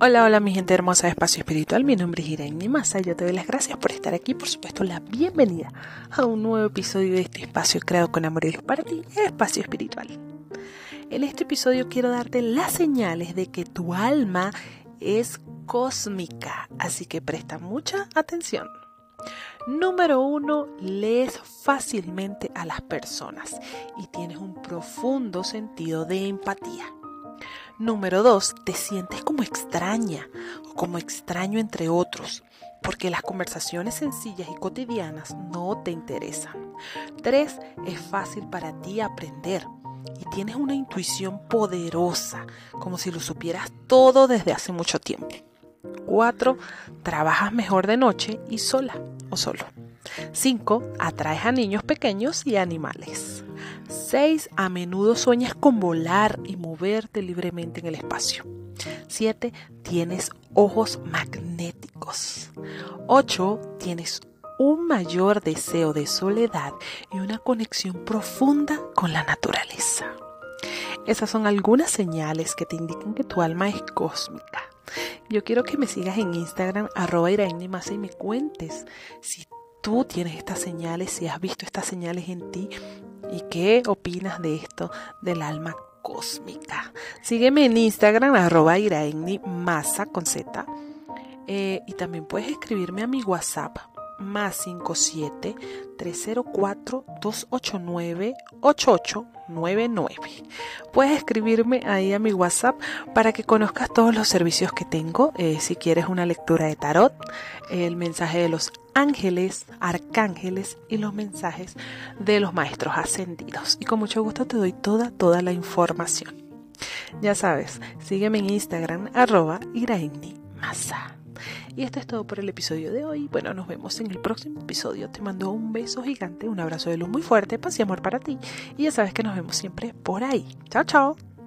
Hola, hola mi gente hermosa de Espacio Espiritual, mi nombre es Irene Massa yo te doy las gracias por estar aquí, por supuesto la bienvenida a un nuevo episodio de este espacio creado con amor y luz para ti, Espacio Espiritual. En este episodio quiero darte las señales de que tu alma es cósmica, así que presta mucha atención. Número uno, lees fácilmente a las personas y tienes un profundo sentido de empatía. Número dos, te sientes como extraña o como extraño entre otros, porque las conversaciones sencillas y cotidianas no te interesan. Tres, es fácil para ti aprender y tienes una intuición poderosa, como si lo supieras todo desde hace mucho tiempo. Cuatro, trabajas mejor de noche y sola o solo. Cinco, atraes a niños pequeños y animales. 6. A menudo sueñas con volar y moverte libremente en el espacio. 7. Tienes ojos magnéticos. 8. Tienes un mayor deseo de soledad y una conexión profunda con la naturaleza. Esas son algunas señales que te indican que tu alma es cósmica. Yo quiero que me sigas en Instagram, arroba y me cuentes si tú tienes estas señales, si has visto estas señales en ti ¿Y qué opinas de esto del alma cósmica? Sígueme en Instagram, arroba con Z. Eh, y también puedes escribirme a mi WhatsApp más 57 304 289 8899. Puedes escribirme ahí a mi WhatsApp para que conozcas todos los servicios que tengo. Eh, si quieres una lectura de tarot, el mensaje de los ángeles, arcángeles y los mensajes de los maestros ascendidos. Y con mucho gusto te doy toda, toda la información. Ya sabes, sígueme en Instagram, arroba. Y esto es todo por el episodio de hoy. Bueno, nos vemos en el próximo episodio. Te mando un beso gigante, un abrazo de luz muy fuerte, paz y amor para ti. Y ya sabes que nos vemos siempre por ahí. Chao, chao.